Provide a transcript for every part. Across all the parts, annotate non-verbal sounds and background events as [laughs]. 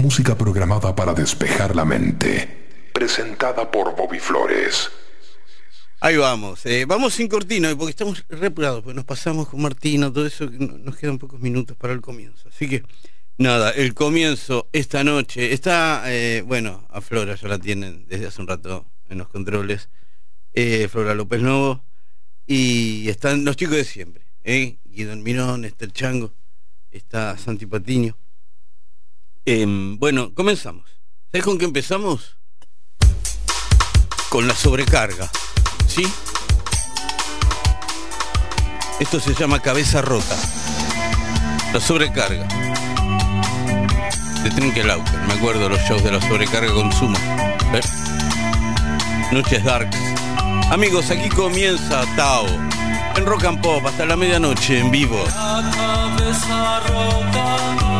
Música programada para despejar la mente. Presentada por Bobby Flores. Ahí vamos. Eh, vamos sin cortina, porque estamos repurados, porque nos pasamos con Martino, todo eso, nos quedan pocos minutos para el comienzo. Así que, nada, el comienzo esta noche está, eh, bueno, a Flora ya la tienen desde hace un rato en los controles. Eh, Flora López Novo. Y están los chicos de siempre. ¿eh? Guido Mirón, Esther Chango, está Santi Patiño. Em, bueno, comenzamos. ¿Sabes con qué empezamos? Con la sobrecarga. ¿Sí? Esto se llama cabeza rota. La sobrecarga. De Trinkelauken, me acuerdo los shows de la sobrecarga con Suma. Noches Darks. Amigos, aquí comienza Tao. En Rock and Pop hasta la medianoche en vivo. La cabeza rota,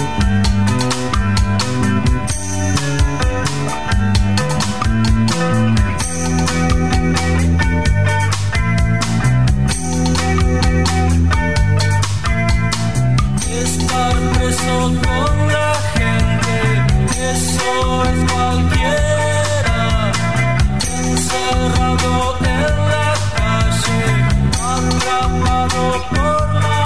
por la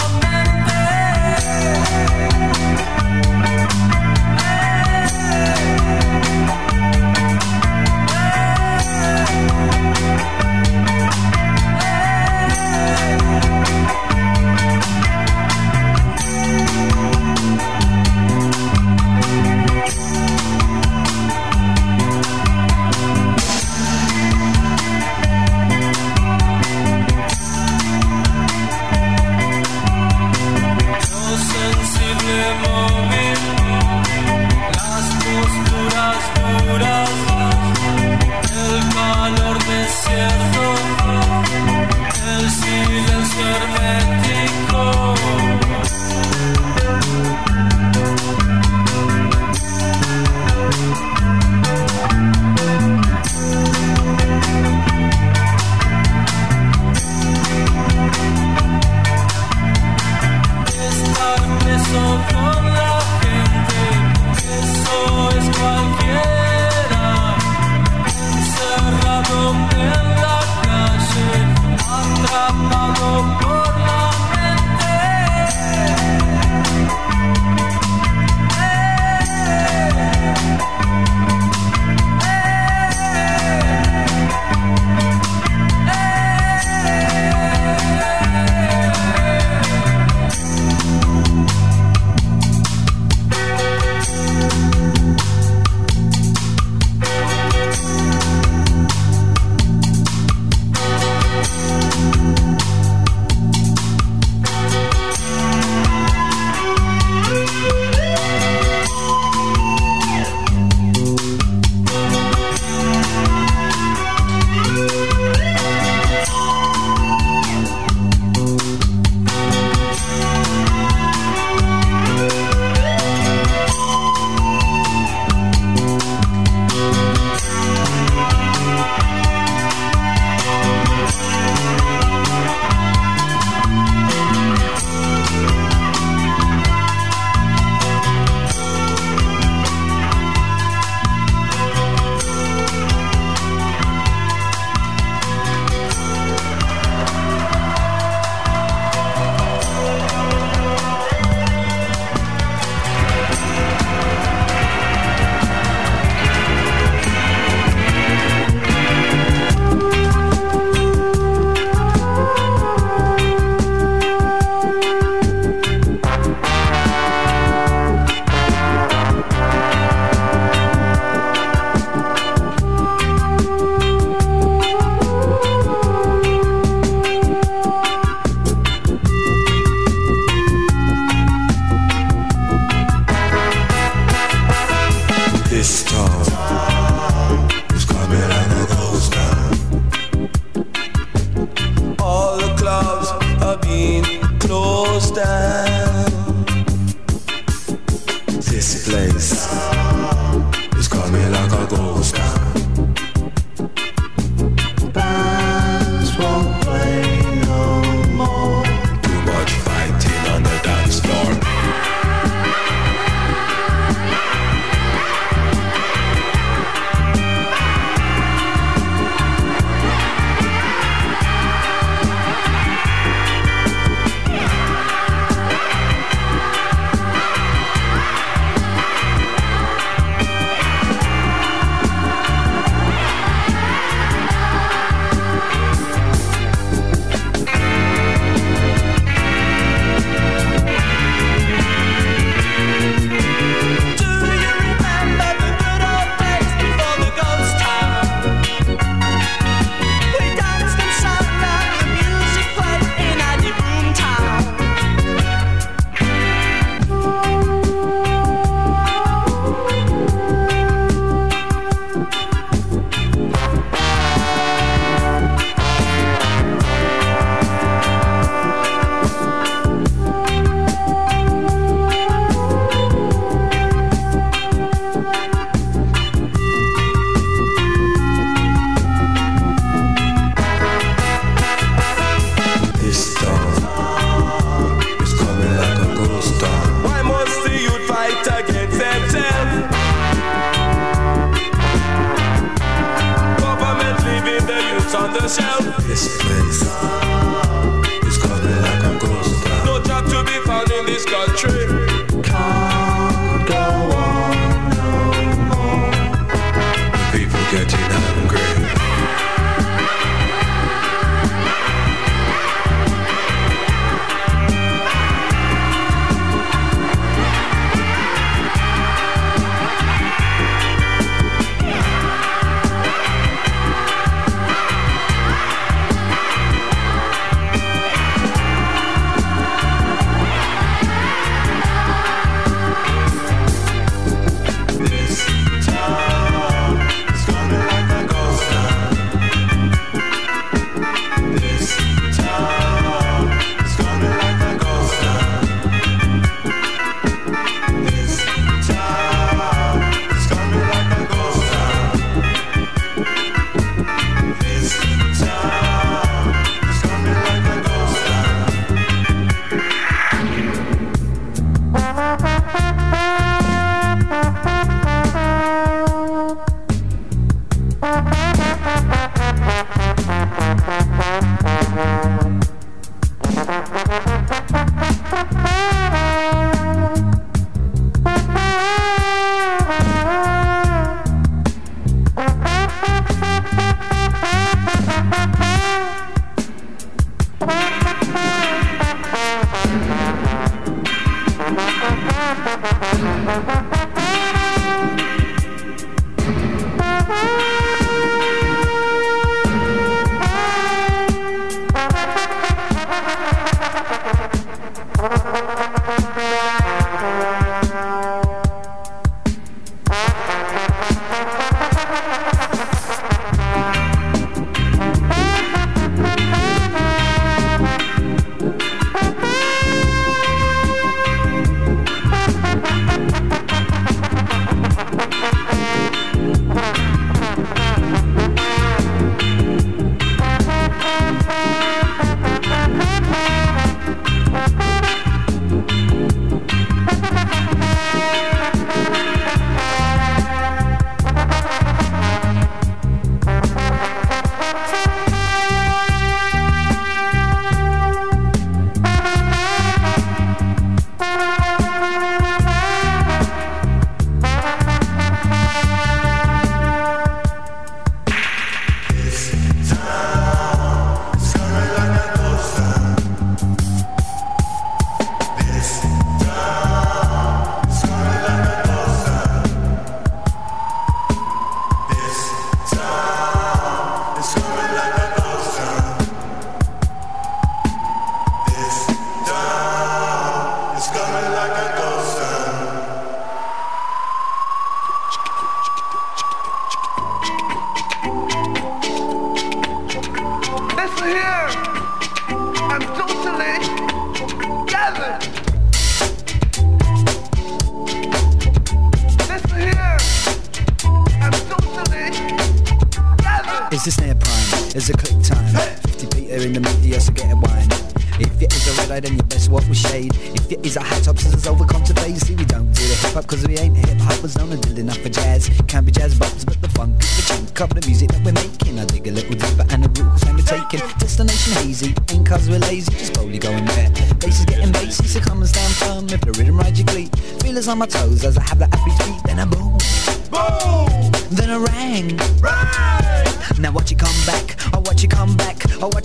If it is a high top, scissors over come to face. See, we don't do the hip hop cause we ain't hip hoppers, no, not enough for jazz. Can't be jazz bops, but the funk is the chunk of the music that we're making. I dig a little deeper and the route and we're taking. Destination hazy, ain't cause we're lazy, just boldly going there. Bass is getting bassy, so come and stand firm. If the rhythm rides your glee, feel us on my toes as I have that happy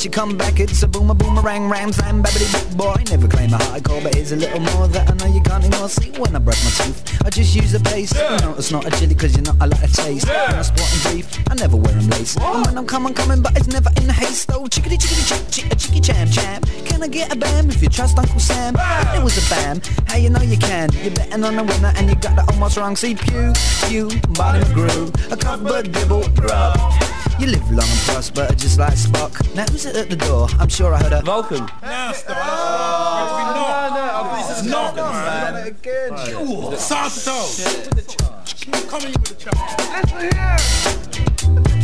watch you come back. It's a boomer boomerang ram slam babbity big boy. Never claim a hardcore, but here's a little more that I know you can't ignore. See when I brush my teeth, I just use a paste. You know it's not a chili cause you're not a lot of taste. When I sport and beef, I never wear them lace. And when I'm coming, coming, but it's never in a haste. Oh chickity chickity chick chick a chicky cham cham. Can I get a bam if you trust Uncle Sam? It was a bam. How you know you can? You're betting on the winner and you got that almost wrong. See pew pew, body McGrew, a cup but dibble grub. You live long and prosper, just like Spock. Now who's it at the door? I'm sure I heard a Vulcan. Now stop. No, no, this is not, man. again. Santo. Come in with the chop. Listen here.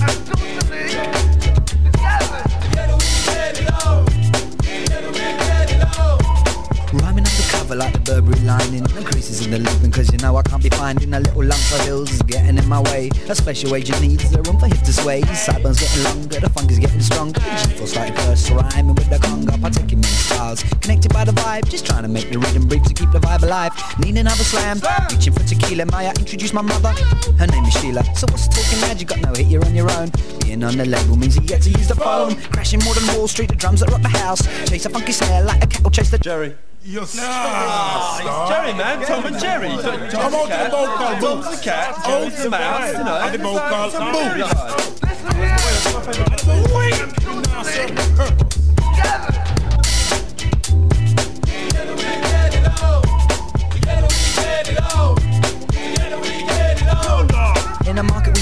I'm totally gathered. Rhyming undercover like the Burberry lining. No creases in the looping cause you know I can't be finding A little lump of hills getting in my way. A special agent needs the room for hip to sway Sideburns getting longer, the funk is getting stronger. The G4 starting first, rhyming with the conga. Partaking many styles, connected by the vibe. Just trying to make the rhythm brief to keep the vibe alive. Need another slam, reaching for tequila. Maya introduce my mother, her name is Sheila. So what's talking mad, you got no hit, you're on your own. Being on the label means you get to use the phone. Crashing more than Wall Street, the drums that rock the house. Chase a funky snare like a cattle chase the Jerry. You're It's Jerry, man. Tom and Jerry. Tom, Come on the vocal Tom's the cat, Oh, the mouse, you know. And the vocal booth. Vibe.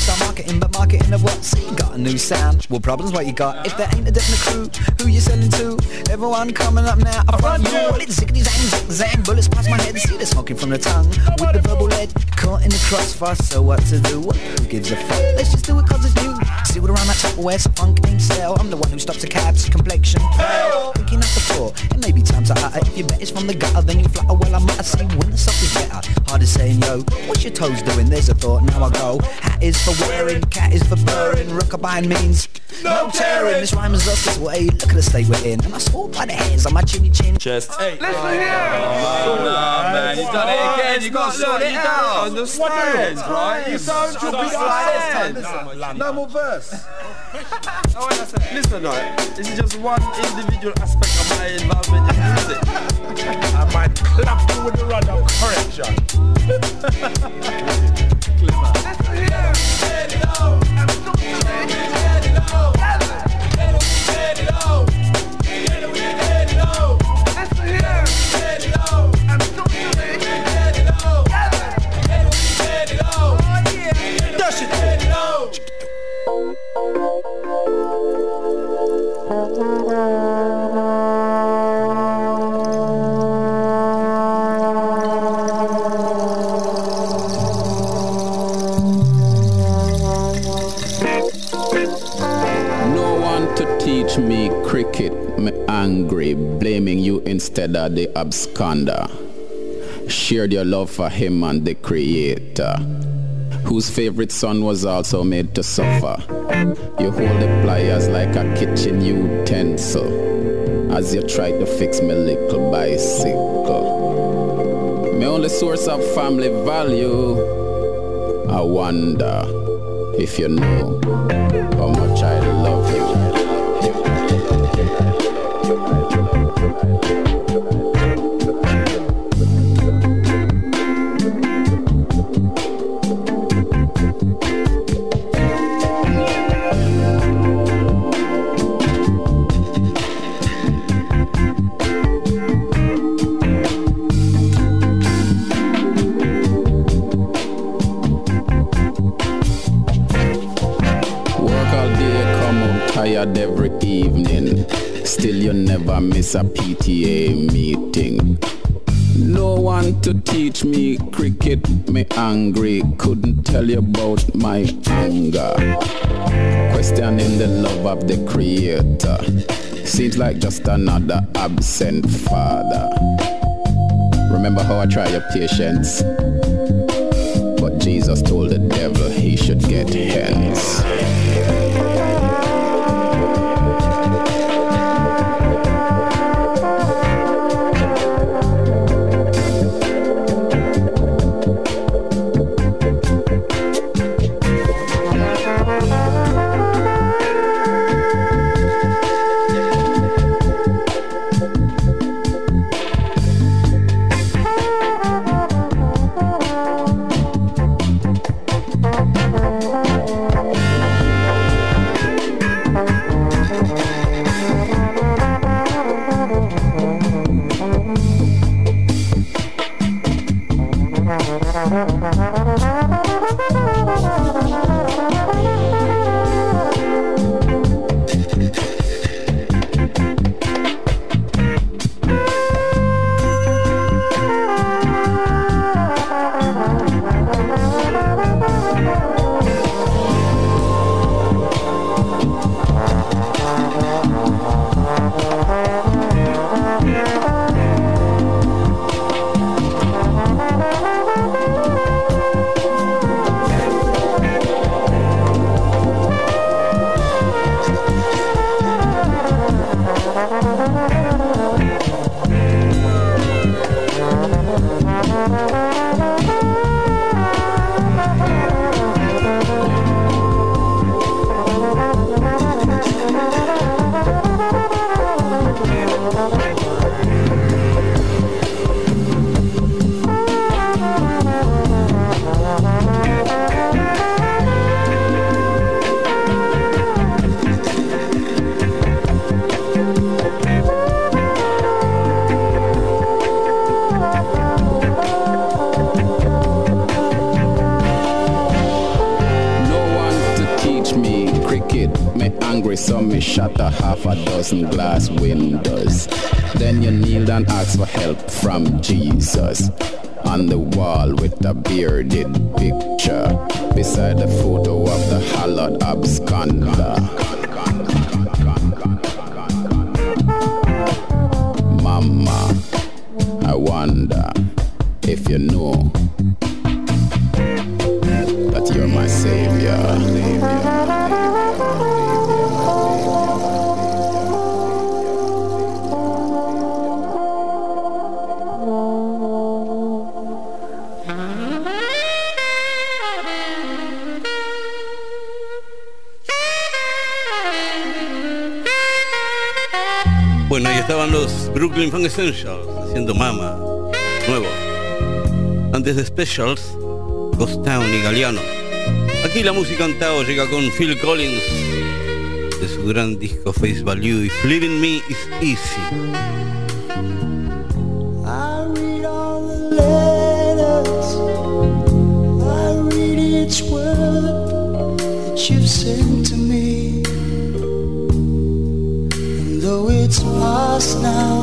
Start marketing, but marketing of what? Got a new sound. What problems what you got? If there ain't a definite crew, who you selling to? Everyone coming up now, I front you. Well, it's ziggity zang, zig zang, bullets past my head. See the smoking from the tongue with the verbal lead. Caught in the crossfire, so what to do? Who gives a fuck? Let's just do it cause it's new. See what around that top where some funk ain't sell. I'm the one who stops a cab's complexion. Pale. Thinking up the floor, it may be time to utter. If you bet it's from the gutter, then you flutter. Well, I might say when the stuff is better. Hard as saying, yo, what's your toes doing? There's a thought, now I go. Hat is for wearing, cat is for purring. Rockabye means no tearing. This rhyme is lost its way. Look at the state we're in. And I swore by the hairs on my chinny chin. Chest. Hey. Listen here. Nah, man, You've done it again. You got to sort it out. Understand, right? You don't understand. No more verse. [laughs] Oh, listen, right? This is just one individual aspect of my involvement in music. I might clap you with the rod of correction. [laughs] Listen here. I'm totally instead of the absconder. Shared your love for him and the creator, whose favorite son was also made to suffer. You hold the pliers like a kitchen utensil as you try to fix me little bicycle. My only source of family value, I wonder if you know how much I love you. Work sugar. Tell you about my anger. Questioning the love of the creator. Seems like just another absent father. Remember how I try your patience? But Jesus told the devil he should get hence. Essentials haciendo Mama, nuevo. Antes de Specials, Ghost Town y Galeano. Aquí la música en Tao llega con Phil Collins de su gran disco Face Value If Living Me is Easy. Now,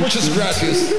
Muchas gracias.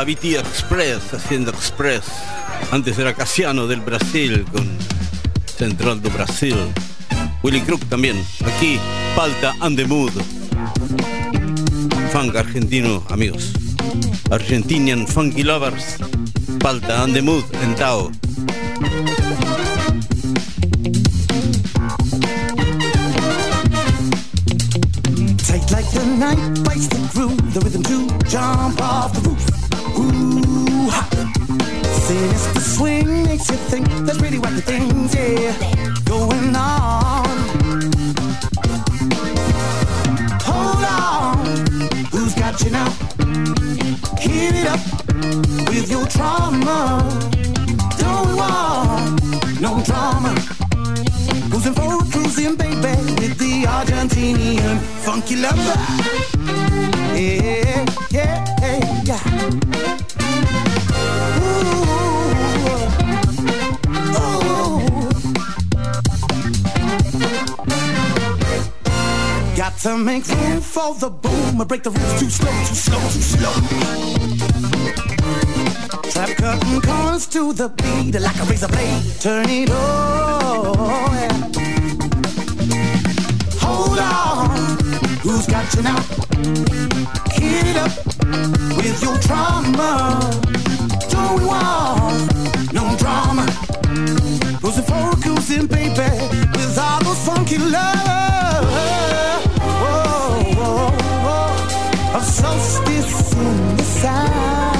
BT Express haciendo Express. Antes era Casiano del Brasil con Central do Brasil. Willy Crook también. Aquí Palta and the Mood. Funk argentino, amigos. Argentinian Funky Lovers. Palta and the Mood en Tao. Turn it on. Hold on, who's got you now? Heat it up with your trauma. Don't want no drama. For a cruising, baby, with all those funky love. Oh, oh, oh. A solstice in the sound.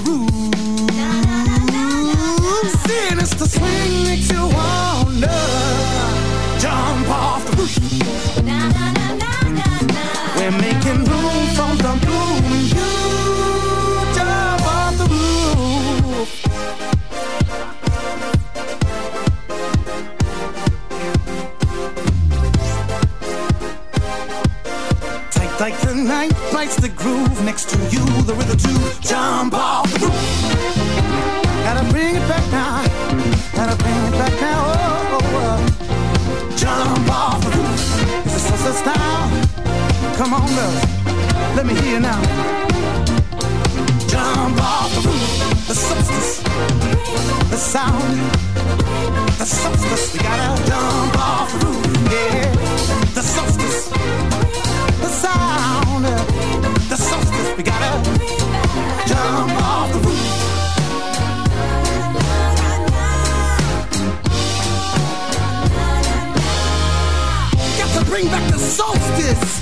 The roof. Sinister swing makes you wanna jump off the roof. We're making room for the bloom and you jump off the roof. Tight like the night bites the groove next to you. The rhythm to jump off Come on, girls. Let me hear you now. Jump off the roof. The solstice. The sound. The solstice. We gotta jump off the roof. Yeah. The solstice. The sound. The solstice. We gotta jump off the roof. Bring back the solstice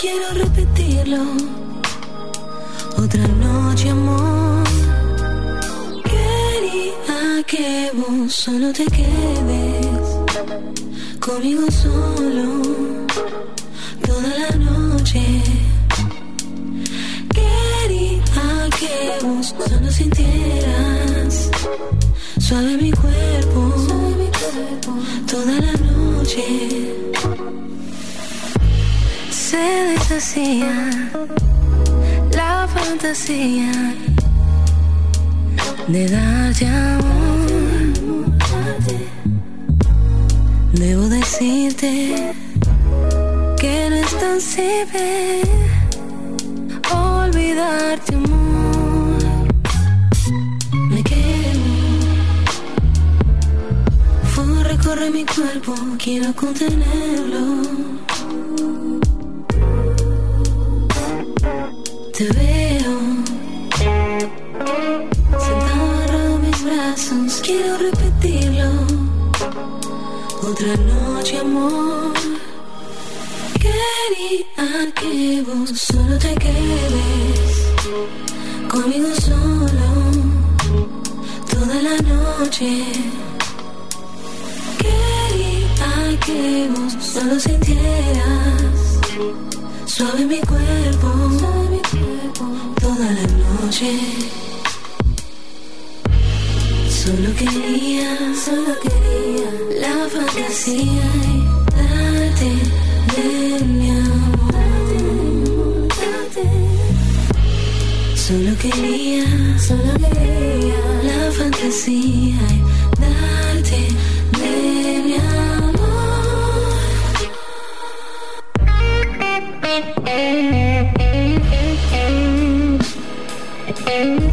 quiero repetirlo. Otra noche, amor. Quería que vos solo te quedes conmigo solo toda la noche. Quería que vos solo sintieras suave mi cuerpo, toda la noche. Se deshacía la fantasía de darte amor. Debo decirte que no es tan simple olvidarte amor. Me quemo, fuego recorre mi cuerpo, quiero contenerlo. Te veo sentado en mis brazos, quiero repetirlo. Otra noche, amor. Quería que vos solo te quedes conmigo solo toda la noche. Quería que vos solo sintieras suave mi cuerpo, toda la noche. Solo quería, solo quería la fantasía y darte de mi amor. Solo quería, solo quería la fantasía y I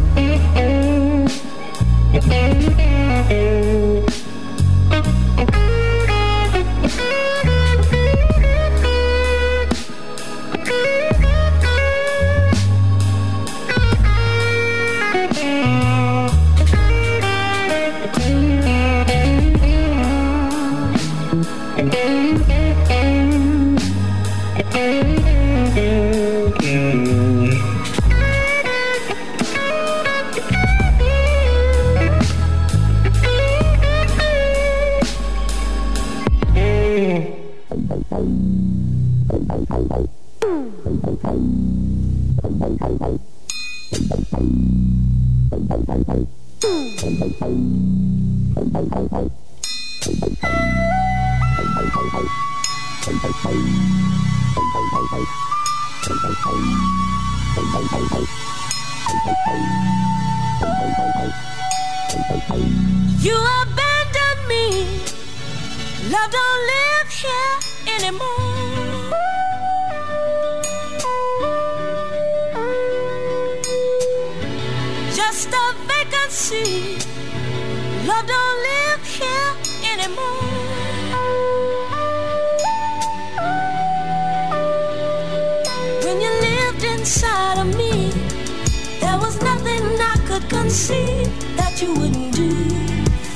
that you wouldn't do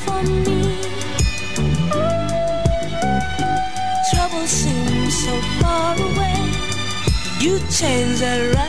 for me. Trouble seems so far away. You changed that right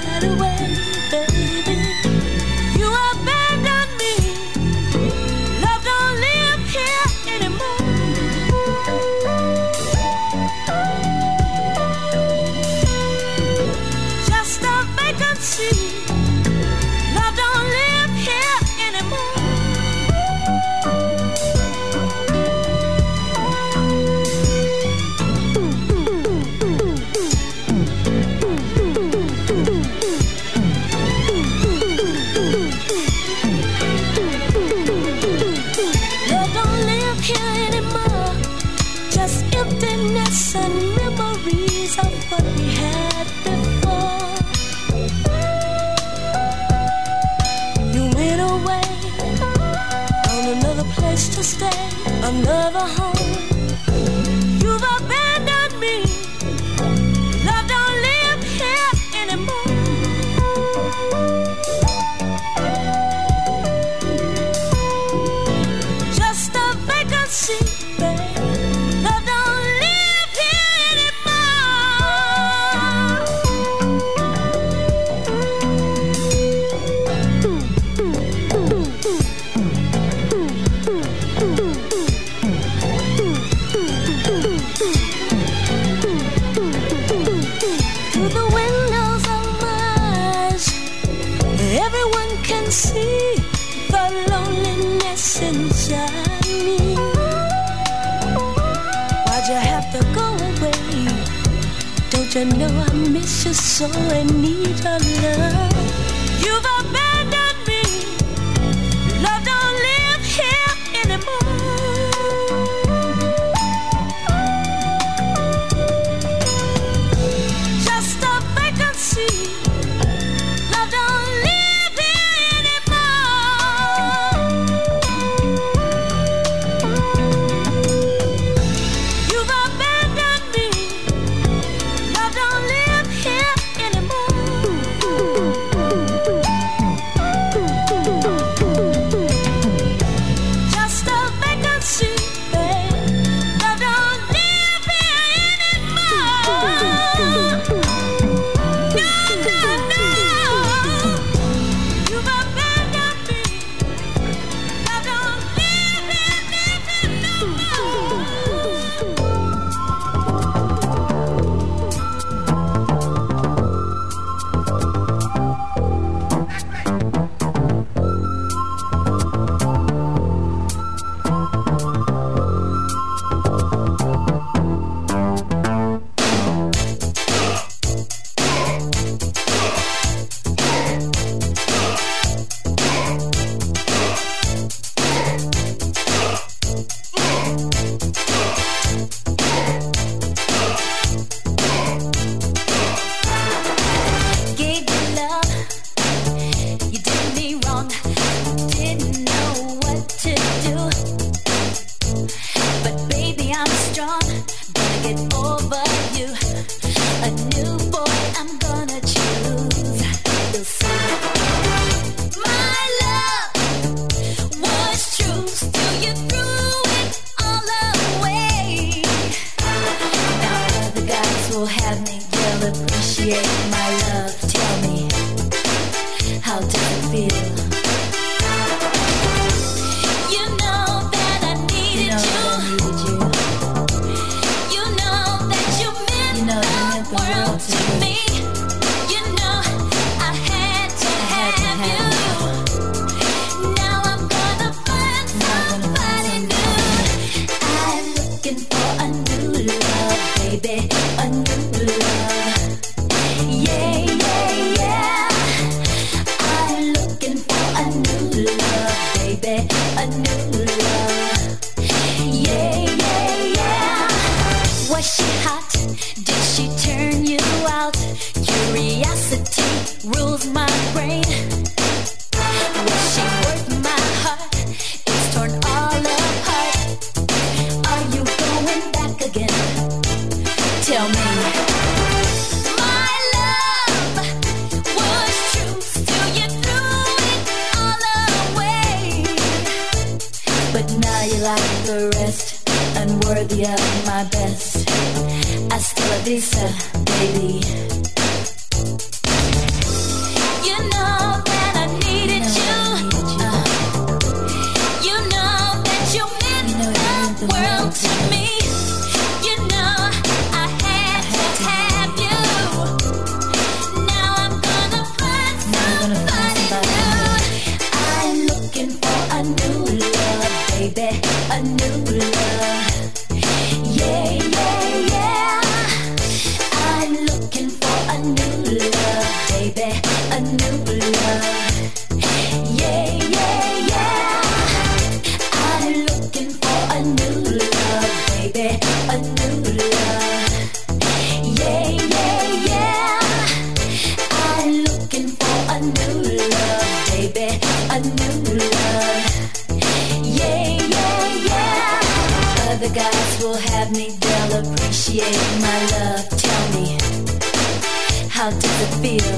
How does it feel?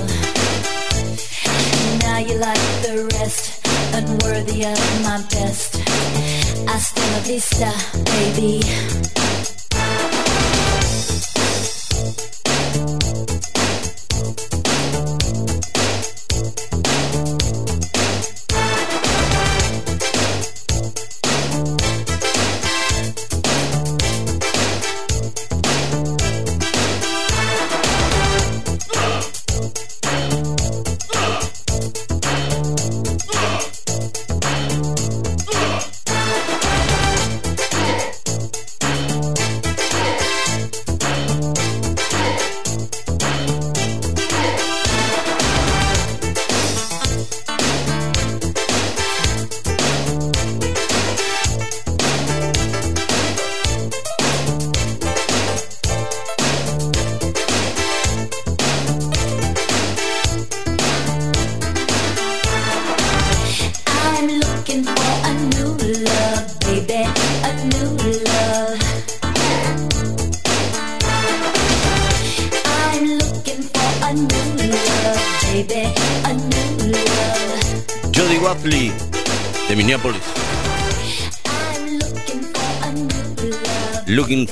Now you like the rest, unworthy of my best. Hasta la vista, baby.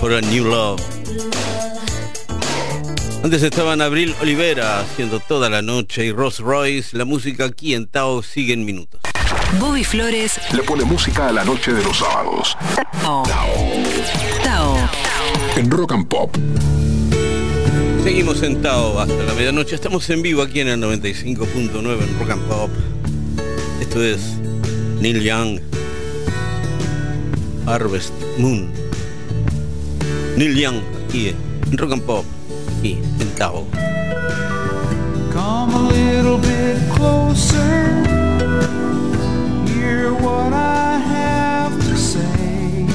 For a new love. Antes estaban Abril Olivera haciendo toda la noche y Ross Royce. La música aquí en Tao sigue en minutos. Bobby Flores. Le pone música a la noche de los sábados. Tao. Tao. En Rock and Pop. Seguimos sentados hasta la medianoche. Estamos en vivo aquí en el 95.9 en Rock and Pop. Esto es Neil Young. Harvest Moon. Neil Young aquí en Rock and Pop. Aquí en Tao. Oh. Come a little bit closer. Hear what I have to say.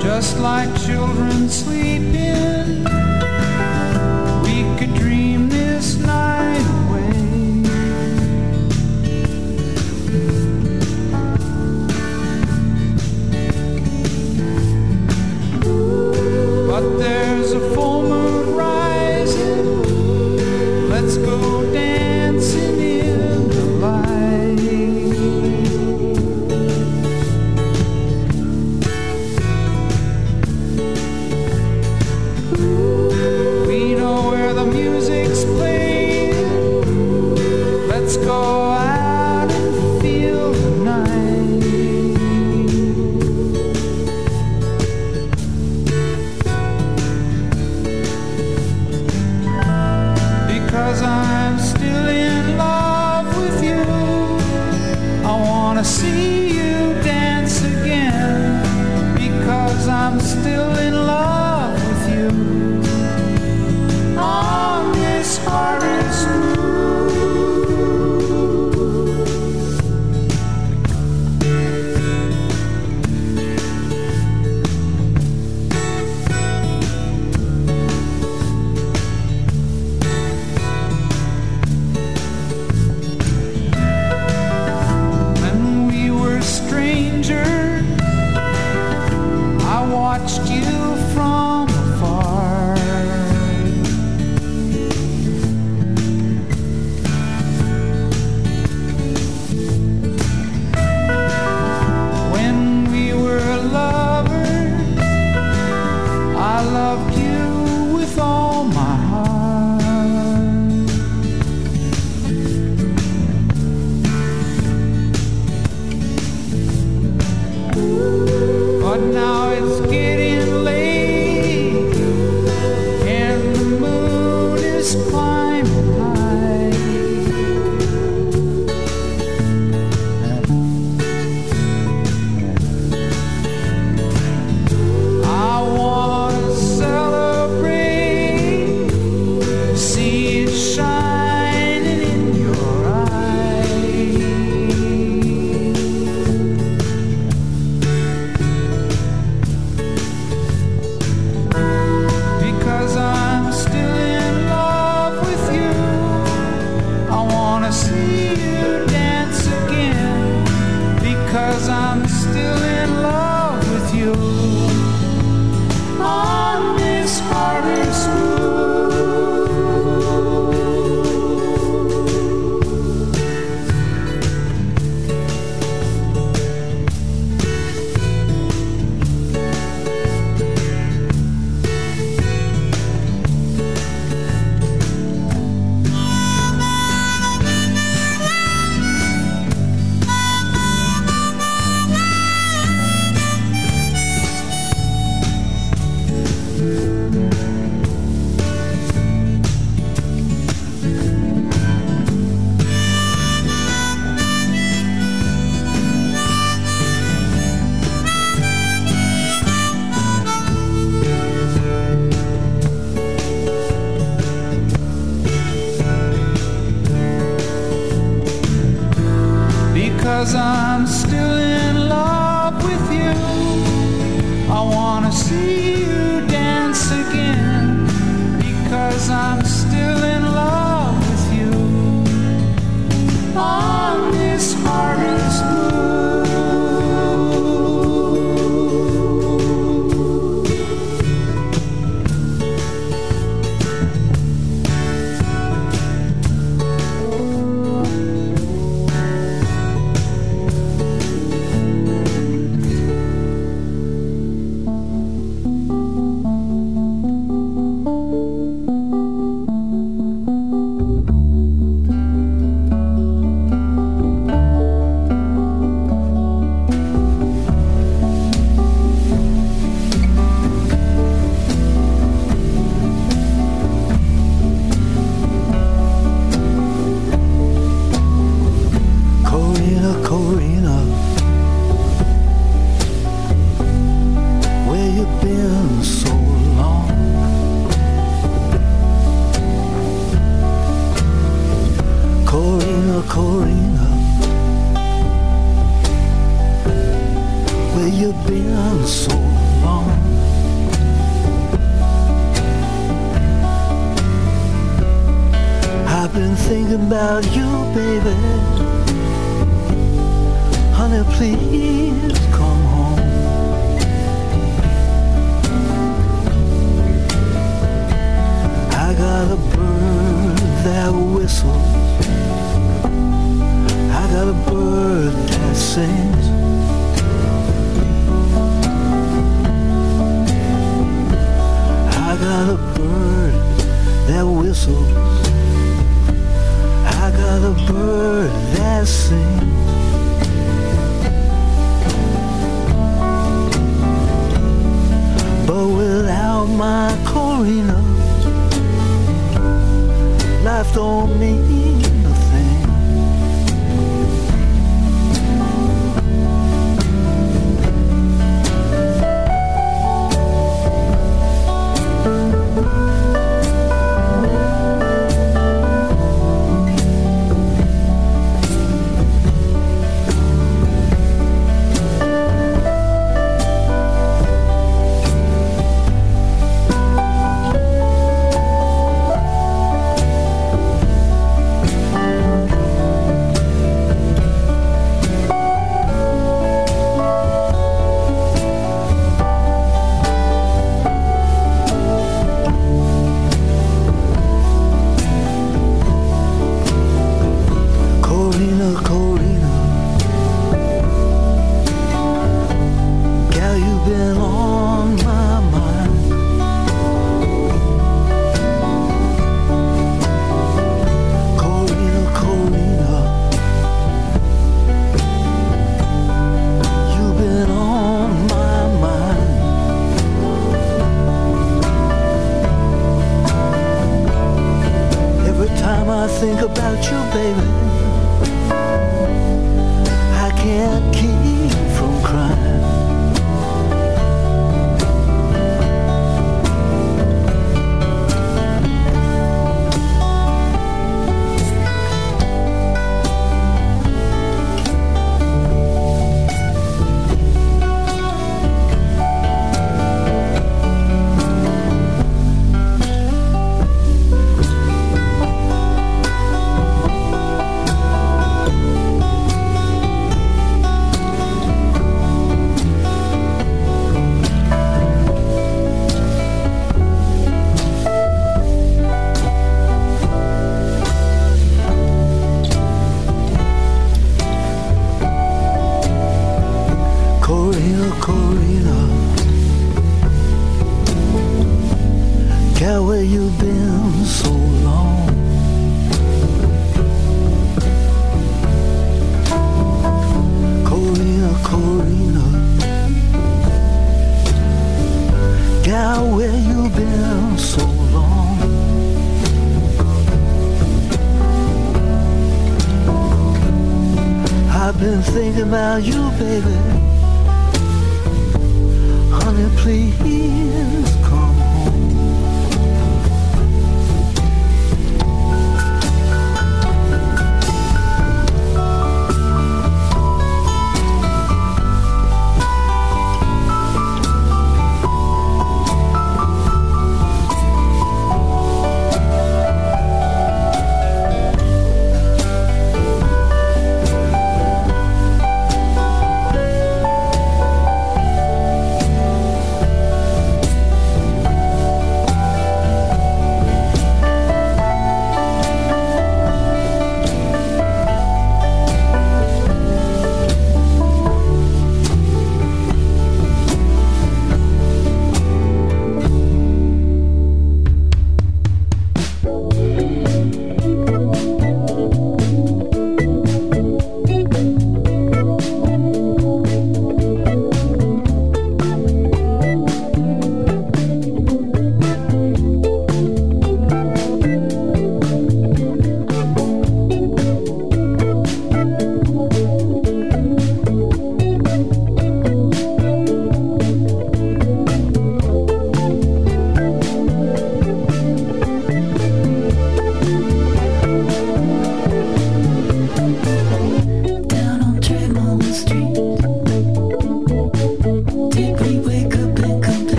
Just like children sleeping, we could dream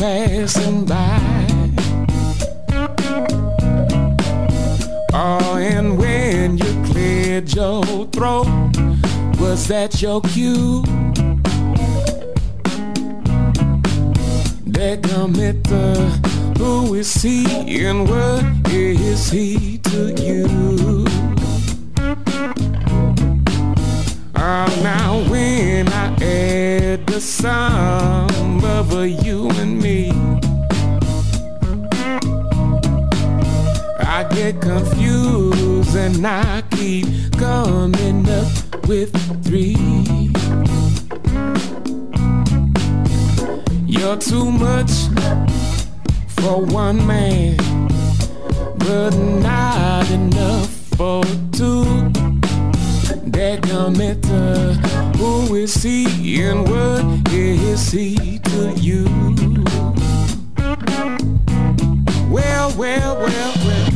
passing by. Oh, and when you cleared your throat, was that your cue? Dadgummit, uh, who is he and what is he to you? The sum of a you and me, I get confused and I keep coming up with three. You're too much for one man, but not enough for two. Dadgummit, uh, who is he and what is he to you? Well, well, well, well.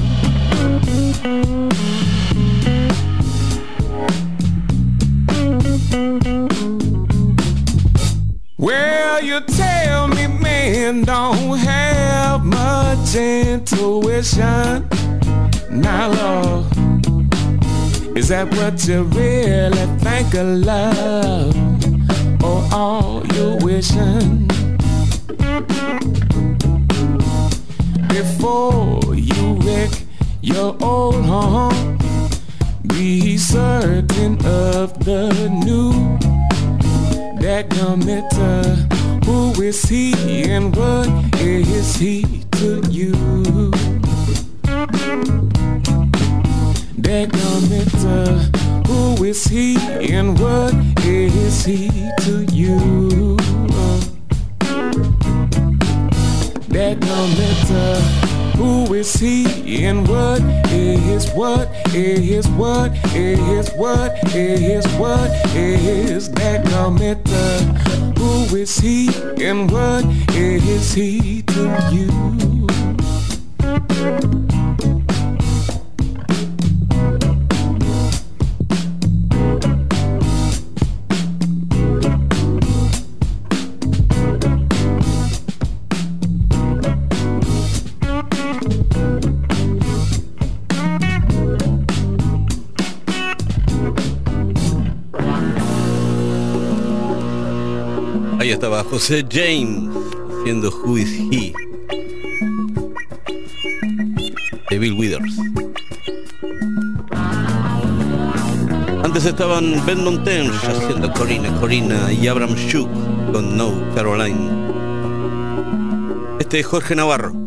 Well, you tell me men don't have much intuition. Now, Lord, is that what you really think of love? Or all you wishing? Before you wreck your old home, be certain of the new that committer. Who is he and what is he to you? That committer. Uh, who is he and what is he to you? That committer. Who is he and what is what is what is what is what is that committer? Who is he and what is he to you? Estaba José James haciendo Who is He de Bill Withers. Antes estaban Ben Montench haciendo Corina, Corina y Abraham Shook con No Caroline. Este es Jorge Navarro.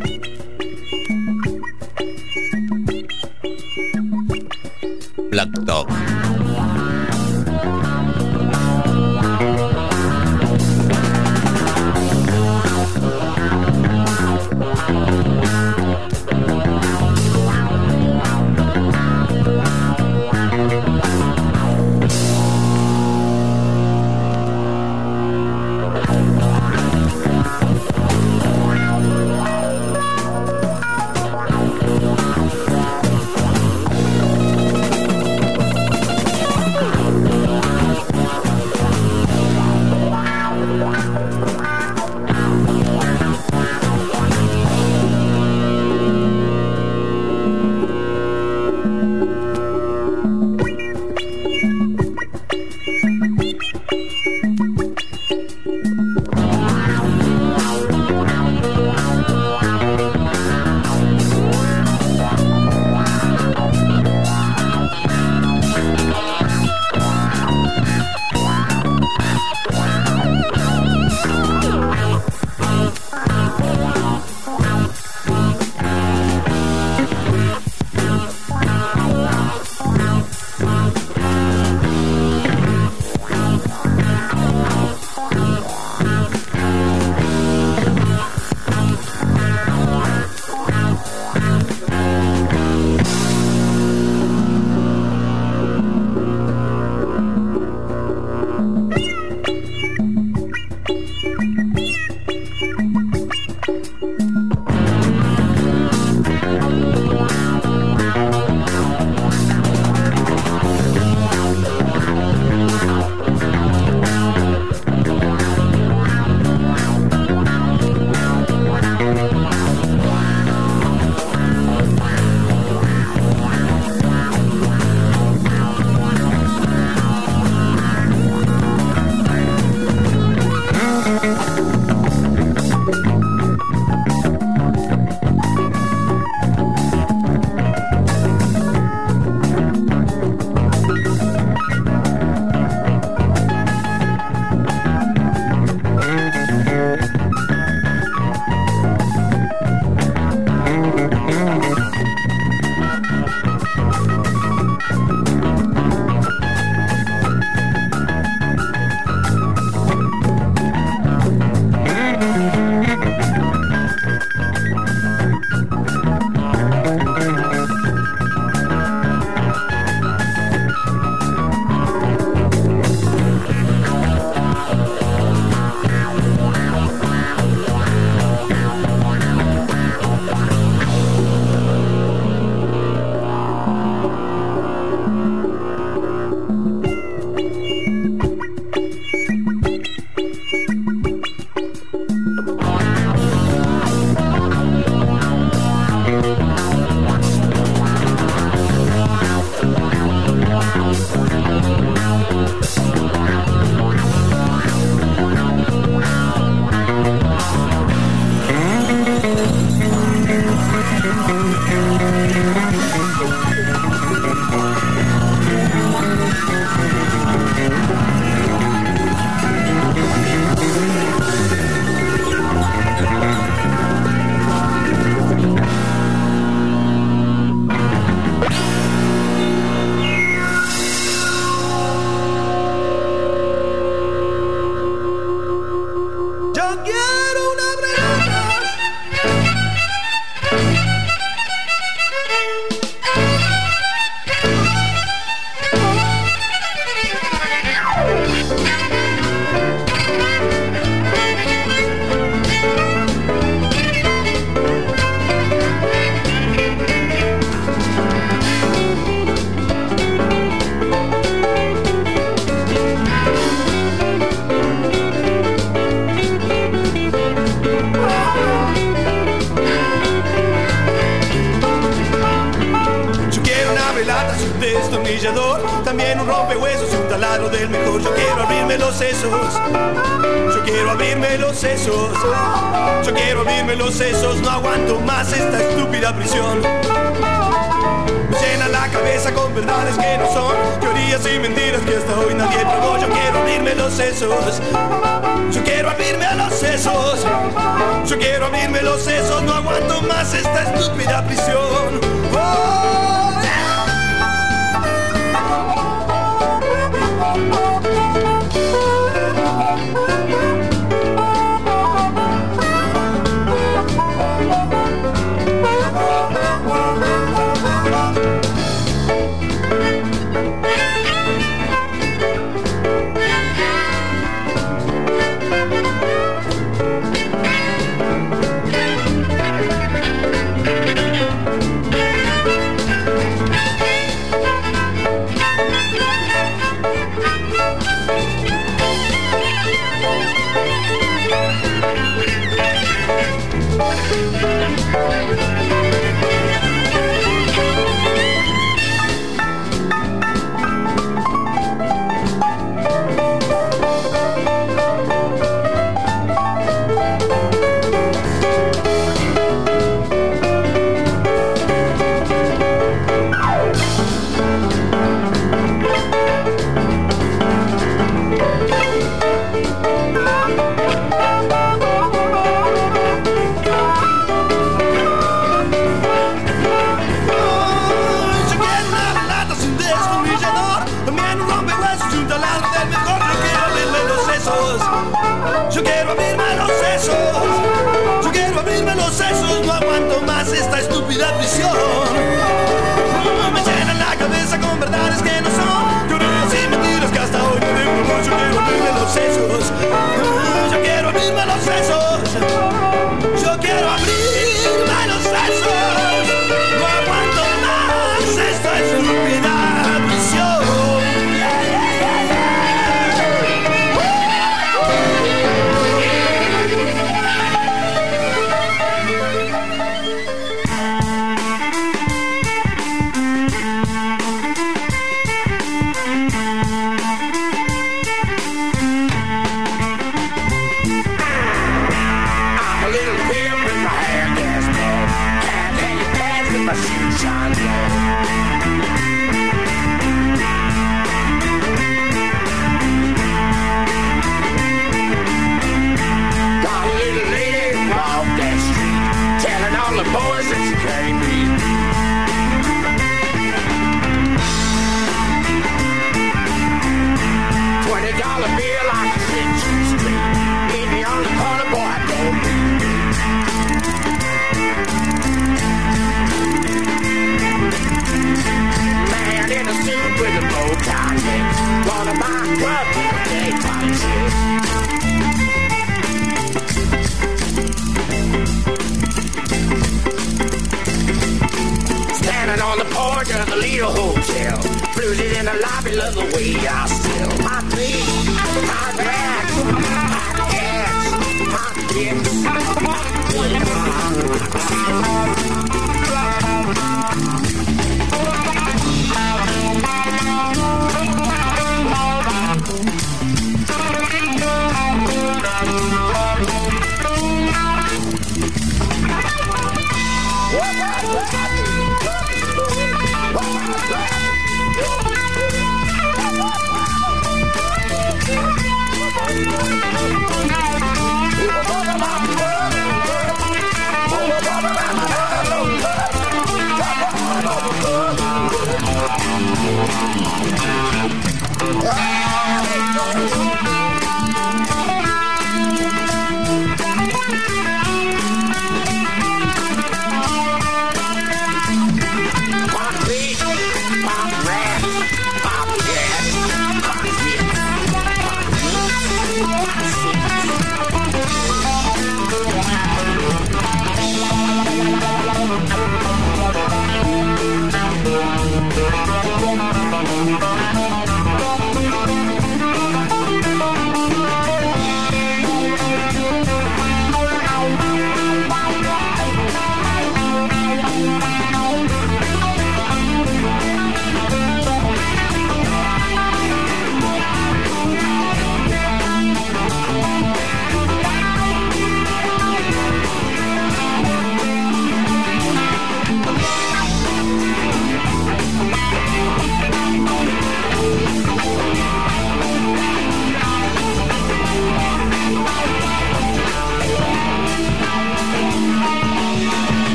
Abrirme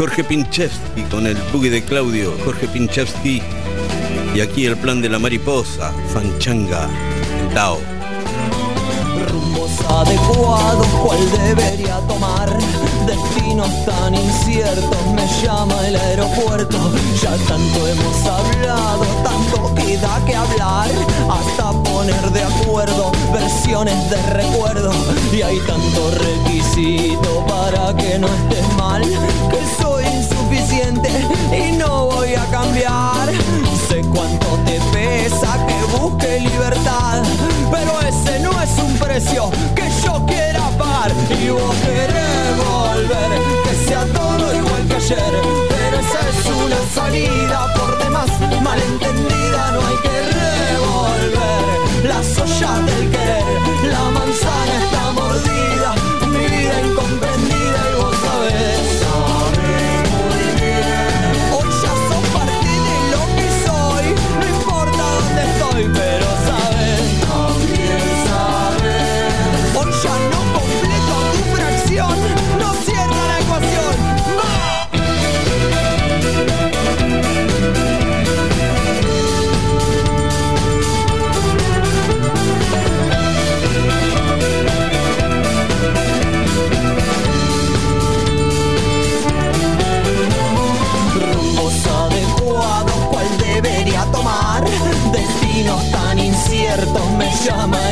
Jorge Pinchevsky con el boogie de Claudio, Jorge Pinchevsky. Y aquí el plan de la mariposa, Fanchanga, Tao. Cuál debería tomar. Destinos tan inciertos, me llama el aeropuerto. Ya tanto hemos hablado, tanto queda que hablar. Hasta poner de acuerdo versiones de recuerdo. Y hay tanto requisito para que no estés mal. Que soy insuficiente y no voy a cambiar. Sé cuánto te pesa que busque libertad. Pero ese no es un precio que yo quiera pagar. Y vos querés que sea todo igual que ayer. Pero esa es una salida por demás malentendida. No hay que revolver las ollas del querer. La manzana está mordida, mi vida incomprendida y vos sabés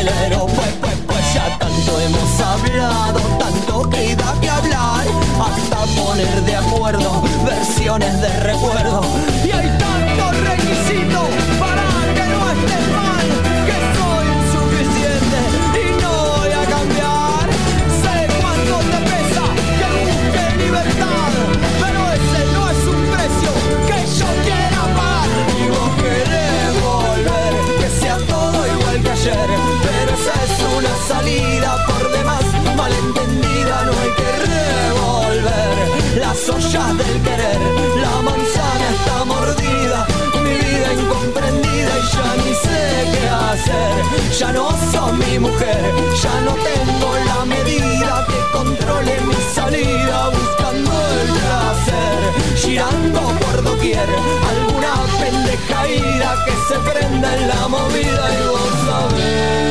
el aeropuerto. Pues, pues ya tanto hemos hablado, tanto queda que hablar, hasta poner de acuerdo versiones de recuerdo. Ya no sos mi mujer, ya no tengo la medida que controle mi salida buscando el placer. Girando por doquier, alguna pendeja ira que se prenda en la movida y vos sabés.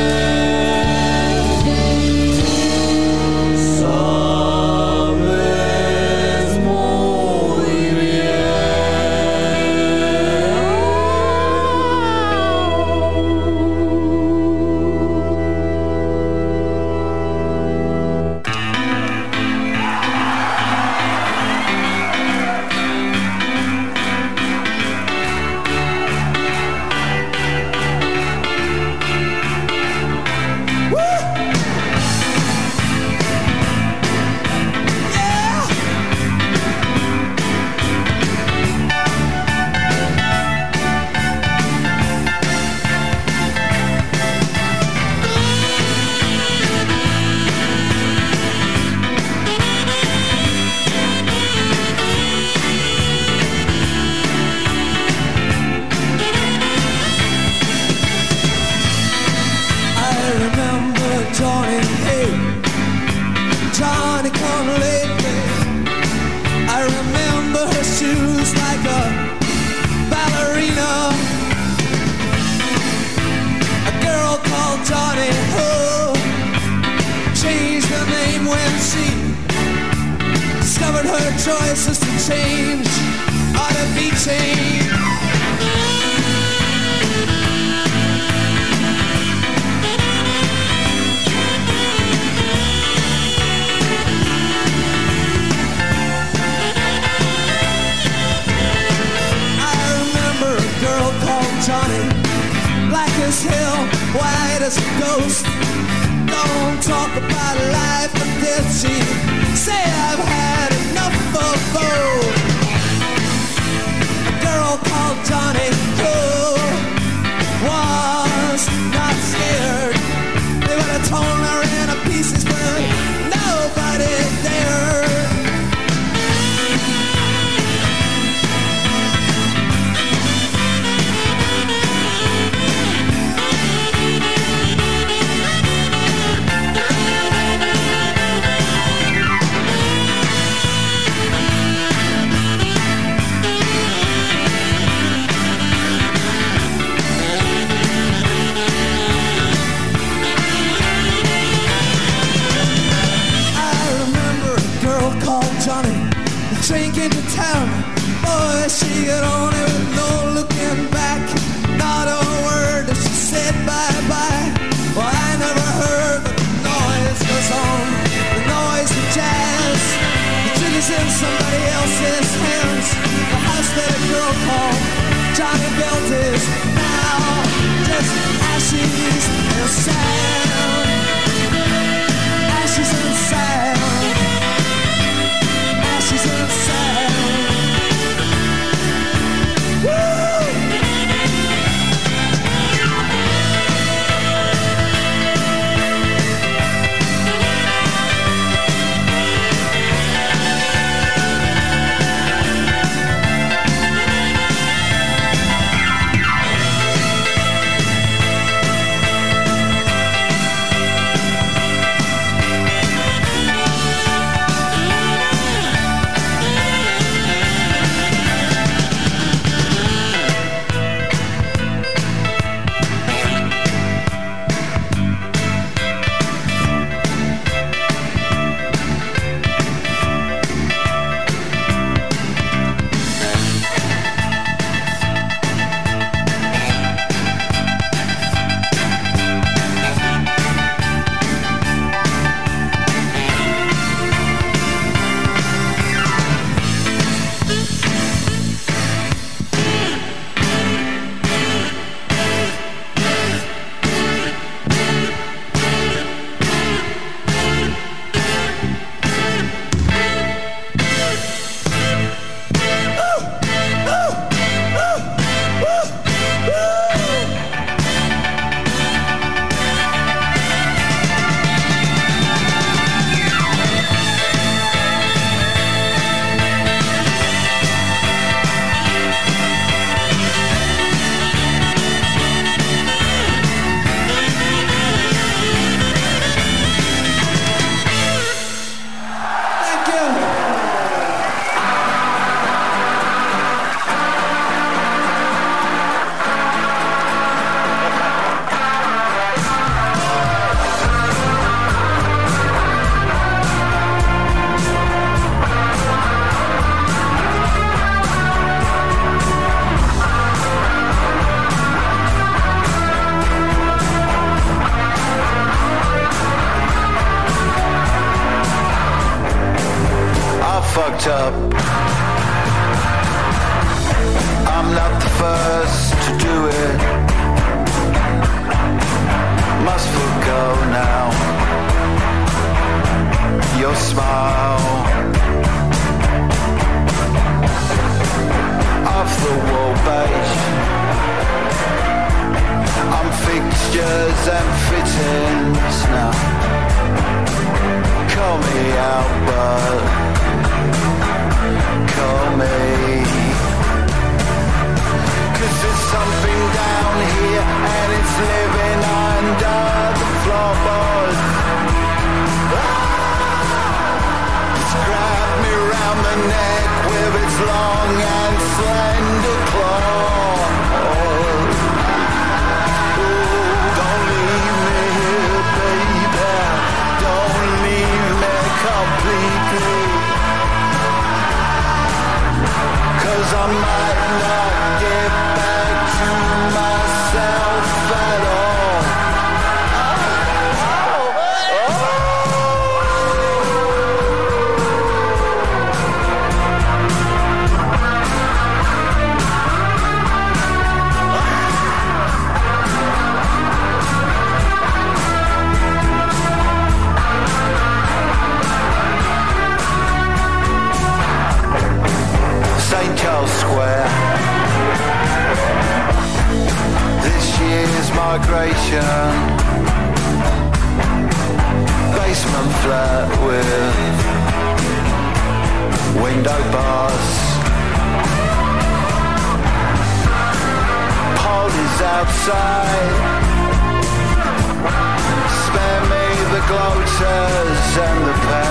sculptures and the past.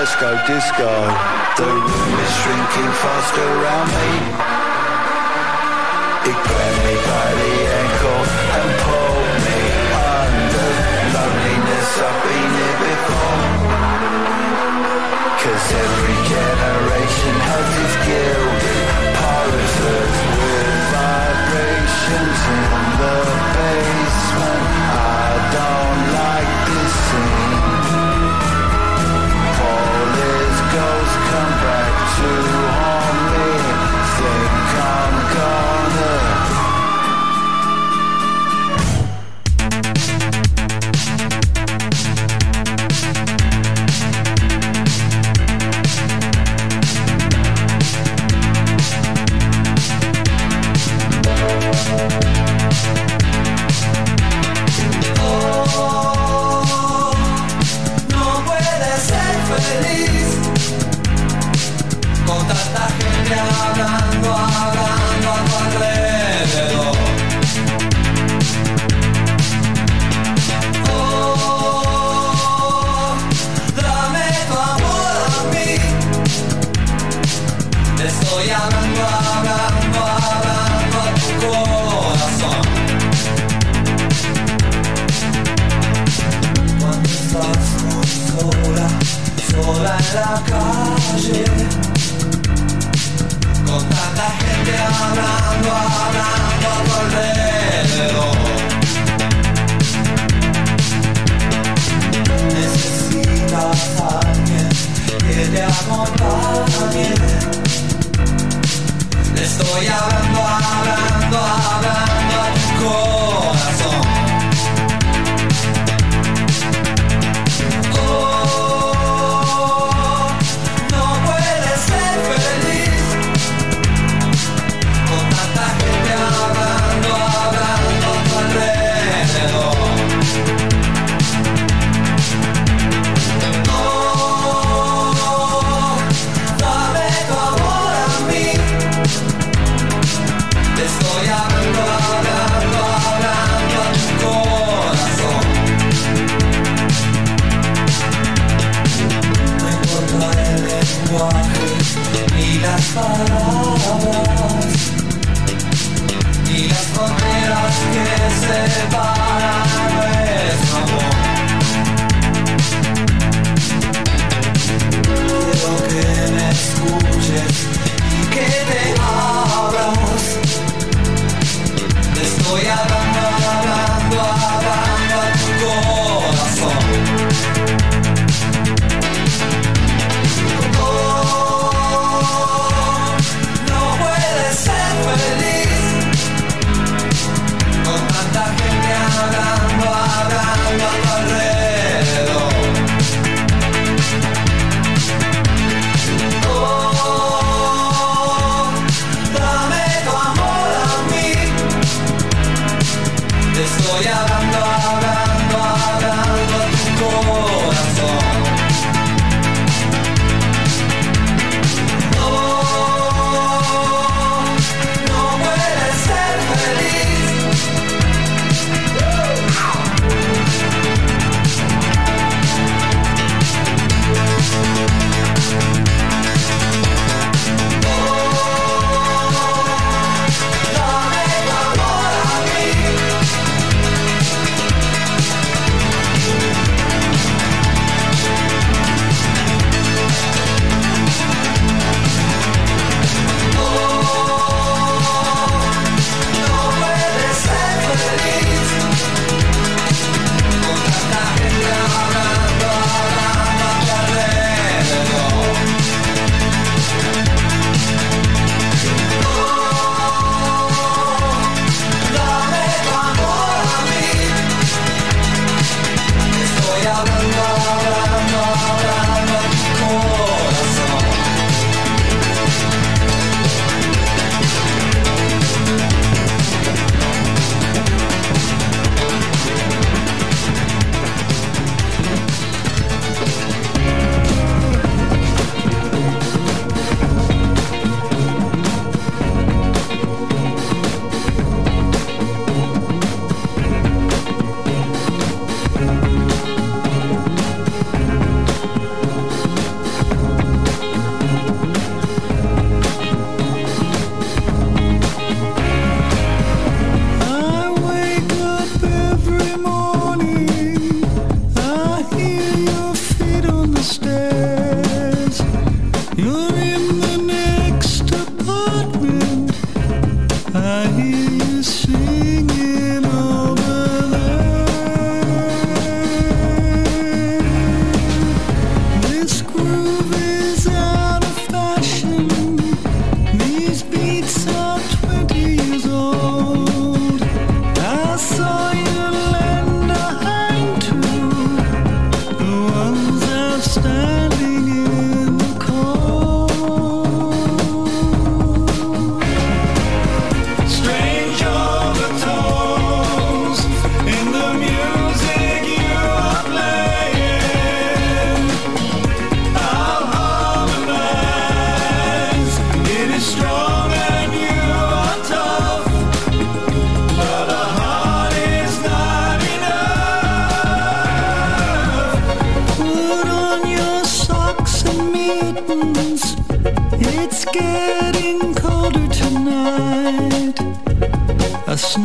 Let's go disco. The room is shrinking fast around me. It grabbed me by the.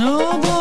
A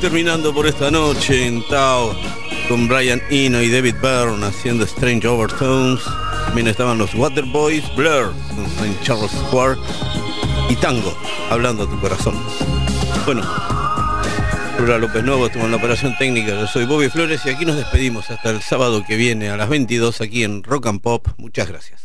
terminando por esta noche en Tao con Brian Eno y David Byrne haciendo Strange Overtones. También estaban los Waterboys, Blur en Charles Square y Tango, hablando a tu corazón. Bueno, Flora López Nuevo estuvo en la operación técnica. Yo soy Bobby Flores y aquí nos despedimos hasta el sábado que viene a las 22 aquí en Rock and Pop. Muchas gracias.